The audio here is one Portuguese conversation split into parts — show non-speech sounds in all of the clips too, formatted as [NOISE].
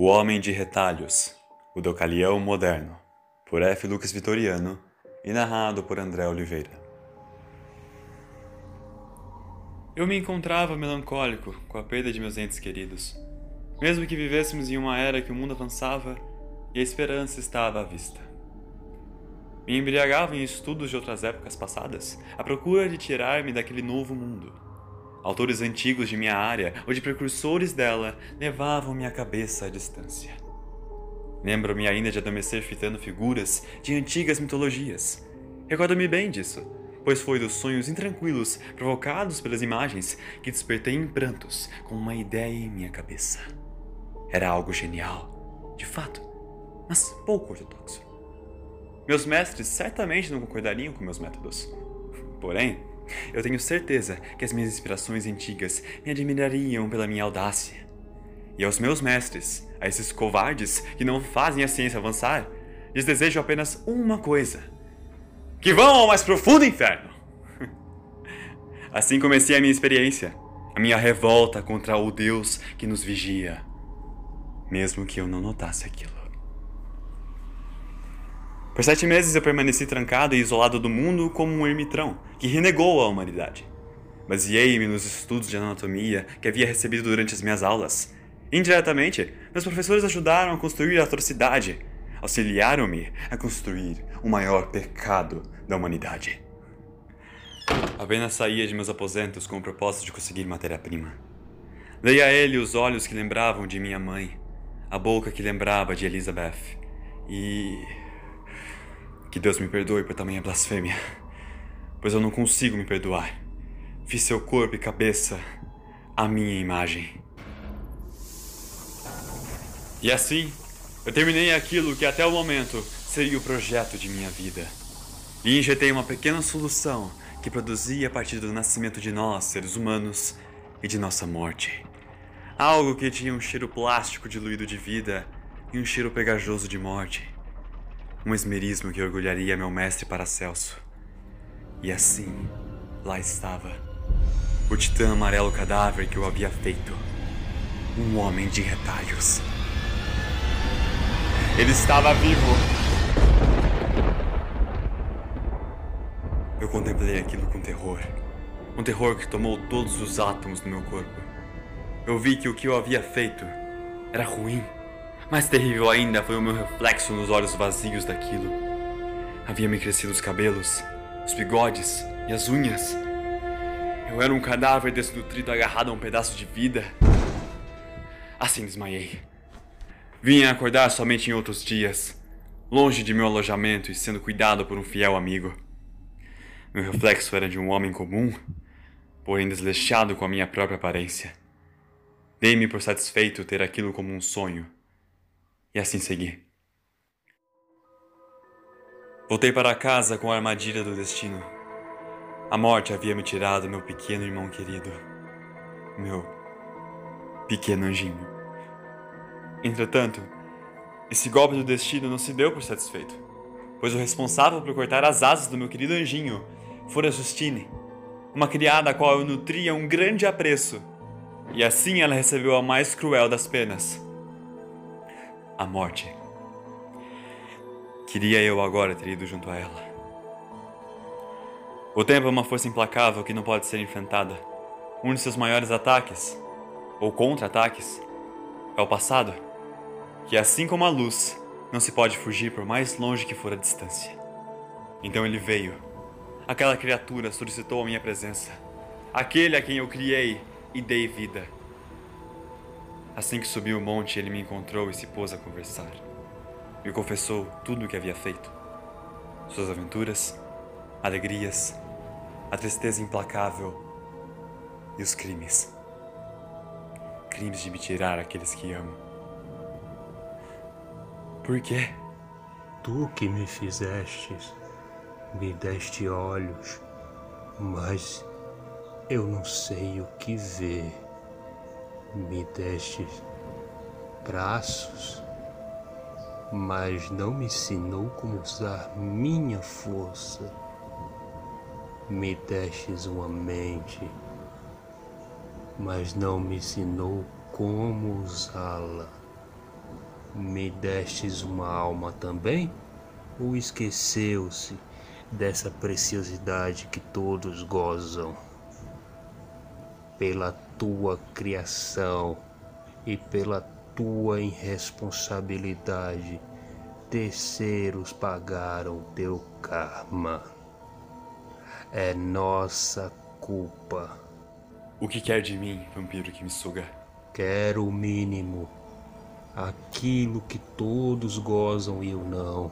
O Homem de Retalhos, o Docalião Moderno, por F. Lucas Vitoriano e narrado por André Oliveira. Eu me encontrava melancólico com a perda de meus entes queridos, mesmo que vivêssemos em uma era que o mundo avançava e a esperança estava à vista. Me embriagava em estudos de outras épocas passadas, à procura de tirar-me daquele novo mundo Autores antigos de minha área ou de precursores dela levavam minha cabeça à distância. Lembro-me ainda de adormecer fitando figuras de antigas mitologias. Recordo-me bem disso, pois foi dos sonhos intranquilos provocados pelas imagens que despertei em prantos com uma ideia em minha cabeça. Era algo genial, de fato, mas pouco ortodoxo. Meus mestres certamente não concordariam com meus métodos. Porém, eu tenho certeza que as minhas inspirações antigas me admirariam pela minha audácia. E aos meus mestres, a esses covardes que não fazem a ciência avançar, lhes desejo apenas uma coisa: que vão ao mais profundo inferno! [LAUGHS] Assim comecei a minha experiência, a minha revolta contra o Deus que nos vigia, mesmo que eu não notasse aquilo. Por sete meses eu permaneci trancado e isolado do mundo como um ermitrão que renegou a humanidade. Baseei-me nos estudos de anatomia que havia recebido durante as minhas aulas. Indiretamente, meus professores ajudaram a construir a atrocidade, auxiliaram-me a construir o maior pecado da humanidade. Apenas saía de meus aposentos com o propósito de conseguir matéria-prima. Dei a ele os olhos que lembravam de minha mãe, a boca que lembrava de Elizabeth e que Deus me perdoe por tamanha blasfêmia, pois eu não consigo me perdoar. Fiz seu corpo e cabeça a minha imagem. E assim, eu terminei aquilo que até o momento seria o projeto de minha vida. E injetei uma pequena solução que produzia a partir do nascimento de nós, seres humanos, e de nossa morte. Algo que tinha um cheiro plástico diluído de vida e um cheiro pegajoso de morte um esmerismo que orgulharia meu mestre Paracelso. E assim, lá estava, o titã amarelo cadáver que eu havia feito. Um homem de retalhos. Ele estava vivo. Eu contemplei aquilo com terror. Um terror que tomou todos os átomos do meu corpo. Eu vi que o que eu havia feito era ruim mais terrível ainda foi o meu reflexo nos olhos vazios daquilo. Havia-me crescido os cabelos, os bigodes e as unhas. Eu era um cadáver desnutrido agarrado a um pedaço de vida. Assim desmaiei. Vinha acordar somente em outros dias, longe de meu alojamento e sendo cuidado por um fiel amigo. Meu reflexo era de um homem comum, porém desleixado com a minha própria aparência. Dei-me por satisfeito ter aquilo como um sonho e assim segui. Voltei para casa com a armadilha do destino. A morte havia me tirado meu pequeno irmão querido, meu pequeno anjinho. Entretanto, esse golpe do destino não se deu por satisfeito, pois o responsável por cortar as asas do meu querido anjinho fora Justine, uma criada a qual eu nutria um grande apreço, e assim ela recebeu a mais cruel das penas a morte. Queria eu agora ter ido junto a ela. O tempo é uma força implacável que não pode ser enfrentada. Um de seus maiores ataques, ou contra-ataques, é o passado, que assim como a luz, não se pode fugir por mais longe que for a distância. Então ele veio. Aquela criatura solicitou a minha presença. Aquele a quem eu criei e dei vida. Assim que subiu o monte, ele me encontrou e se pôs a conversar. Me confessou tudo o que havia feito: suas aventuras, alegrias, a tristeza implacável e os crimes. Crimes de me tirar aqueles que amo. Por quê? Tu que me fizeste, me deste olhos, mas eu não sei o que ver me deste braços, mas não me ensinou como usar minha força. Me destes uma mente, mas não me ensinou como usá-la. Me destes uma alma também? Ou esqueceu-se dessa preciosidade que todos gozam? Pela tua criação e pela tua irresponsabilidade, terceiros pagaram teu karma. É nossa culpa. O que quer de mim, vampiro que me suga? Quero o mínimo. Aquilo que todos gozam e eu não.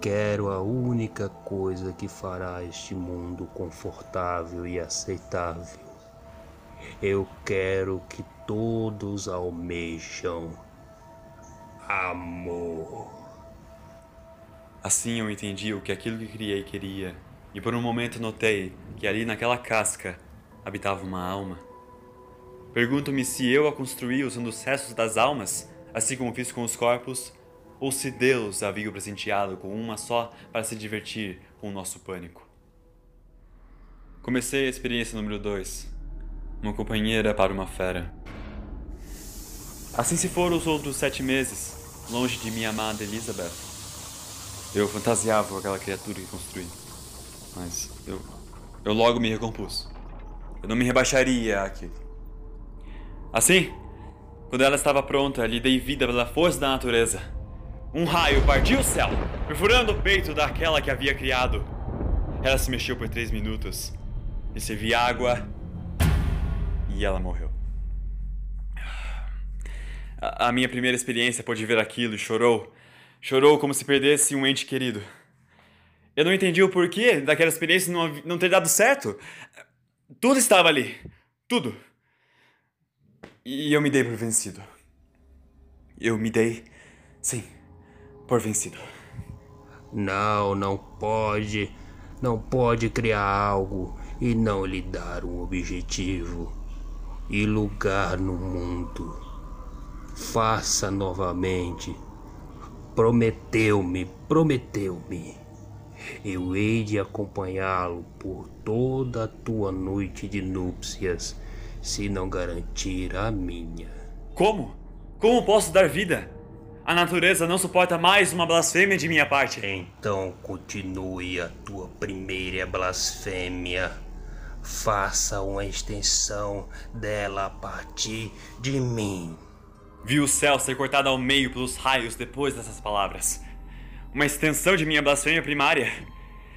Quero a única coisa que fará este mundo confortável e aceitável. Eu quero que todos almejam amor. Assim eu entendi o que aquilo que criei queria, e por um momento notei que ali naquela casca habitava uma alma. Pergunto-me se eu a construí usando os restos das almas, assim como fiz com os corpos, ou se Deus havia o presenteado com uma só para se divertir com o nosso pânico. Comecei a experiência número 2. Uma companheira para uma fera. Assim se foram os outros sete meses, longe de minha amada Elizabeth. Eu fantasiava aquela criatura que construí. Mas eu, eu logo me recompus. Eu não me rebaixaria àquilo. Assim, quando ela estava pronta, lhe dei vida pela força da natureza. Um raio partiu o céu, perfurando o peito daquela que havia criado. Ela se mexeu por três minutos. Recebi água e ela morreu. A, minha primeira experiência pôde ver aquilo e chorou. Chorou como se perdesse um ente querido. Eu não entendi o porquê daquela experiência não, não ter dado certo. Tudo estava ali. Tudo. E eu me dei por vencido. Eu me dei, sim, por vencido. Não, não pode. Não pode criar algo e não lhe dar um objetivo e lugar no mundo faça novamente. Prometeu-me, prometeu-me. Eu hei de acompanhá-lo por toda a tua noite de núpcias, se não garantir a minha. Como? Como posso dar vida? A natureza não suporta mais uma blasfêmia de minha parte. Então continue a tua primeira blasfêmia. Faça uma extensão dela a partir de mim. Vi o céu ser cortado ao meio pelos raios depois dessas palavras. Uma extensão de minha blasfêmia primária.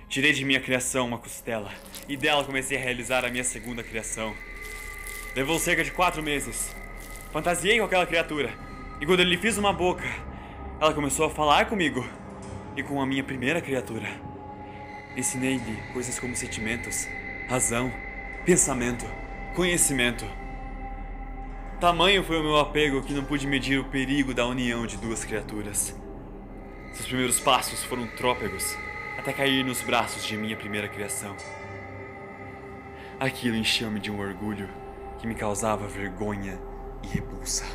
Tirei de minha criação uma costela e dela comecei a realizar a minha segunda criação. Levou cerca de quatro meses. Fantasiei com aquela criatura e quando eu lhe fiz uma boca, ela começou a falar comigo e com a minha primeira criatura. Ensinei-lhe coisas como sentimentos, razão, pensamento, conhecimento. Tamanho foi o meu apego que não pude medir o perigo da união de duas criaturas. Seus primeiros passos foram trópegos, até cair nos braços de minha primeira criação. Aquilo encheu-me de um orgulho que me causava vergonha e repulsa.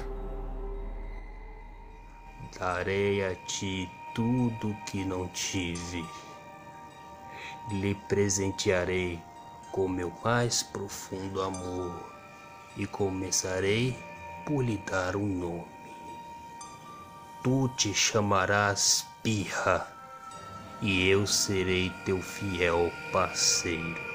Darei a ti tudo que não tive. Lhe presentearei com meu mais profundo amor e começarei por lhe dar um nome. Tu te chamarás Pirra, e eu serei teu fiel parceiro.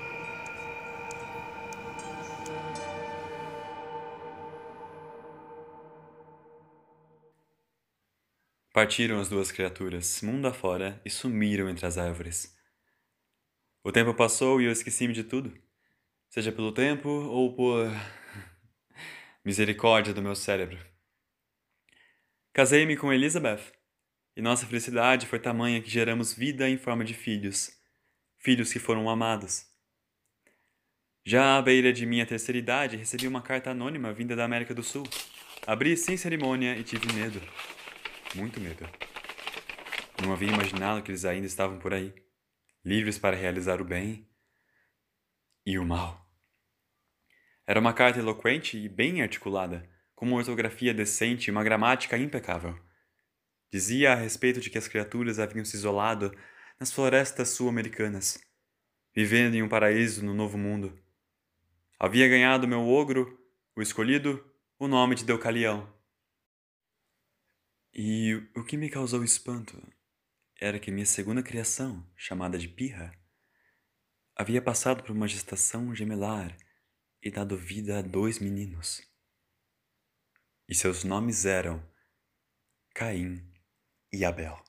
Partiram as duas criaturas, mundo afora, e sumiram entre as árvores. O tempo passou e eu esqueci-me de tudo, seja pelo tempo ou por [LAUGHS] Misericórdia do meu cérebro. Casei-me com Elizabeth, e nossa felicidade foi tamanha que geramos vida em forma de filhos, filhos que foram amados. Já à beira de minha terceira idade, recebi uma carta anônima vinda da América do Sul. Abri sem cerimônia e tive medo. Muito medo. Não havia imaginado que eles ainda estavam por aí, livres para realizar o bem e o mal. Era uma carta eloquente e bem articulada, com uma ortografia decente e uma gramática impecável. Dizia a respeito de que as criaturas haviam se isolado nas florestas sul-americanas, vivendo em um paraíso no Novo Mundo. Havia ganhado meu ogro, o escolhido, o nome de Deucalião. E o que me causou espanto era que minha segunda criação, chamada de Pirra, havia passado por uma gestação gemelar e dado vida a dois meninos. E seus nomes eram Caim e Abel.